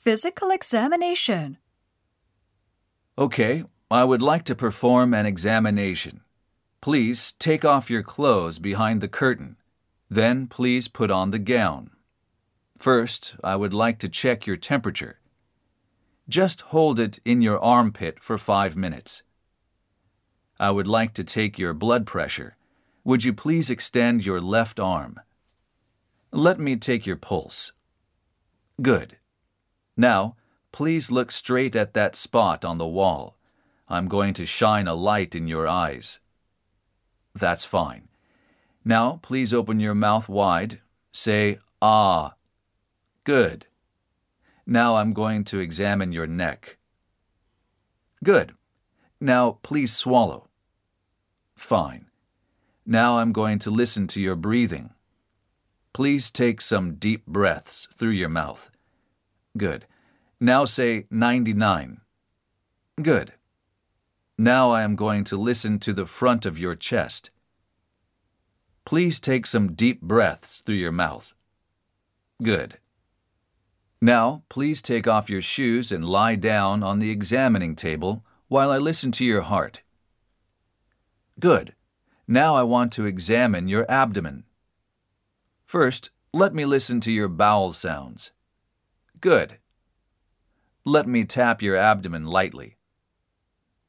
Physical examination. Okay, I would like to perform an examination. Please take off your clothes behind the curtain. Then please put on the gown. First, I would like to check your temperature. Just hold it in your armpit for five minutes. I would like to take your blood pressure. Would you please extend your left arm? Let me take your pulse. Good. Now, please look straight at that spot on the wall. I'm going to shine a light in your eyes. That's fine. Now, please open your mouth wide. Say, ah. Good. Now I'm going to examine your neck. Good. Now, please swallow. Fine. Now I'm going to listen to your breathing. Please take some deep breaths through your mouth. Good. Now say 99. Good. Now I am going to listen to the front of your chest. Please take some deep breaths through your mouth. Good. Now, please take off your shoes and lie down on the examining table while I listen to your heart. Good. Now I want to examine your abdomen. First, let me listen to your bowel sounds. Good. Let me tap your abdomen lightly.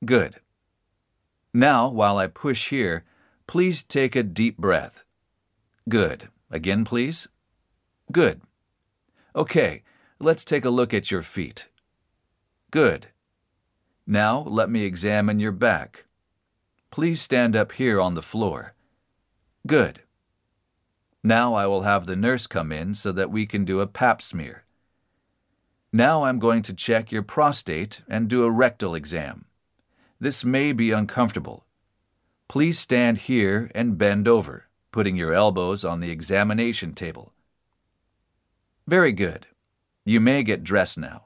Good. Now, while I push here, please take a deep breath. Good. Again, please. Good. Okay, let's take a look at your feet. Good. Now, let me examine your back. Please stand up here on the floor. Good. Now I will have the nurse come in so that we can do a pap smear. Now I'm going to check your prostate and do a rectal exam. This may be uncomfortable. Please stand here and bend over, putting your elbows on the examination table. Very good. You may get dressed now.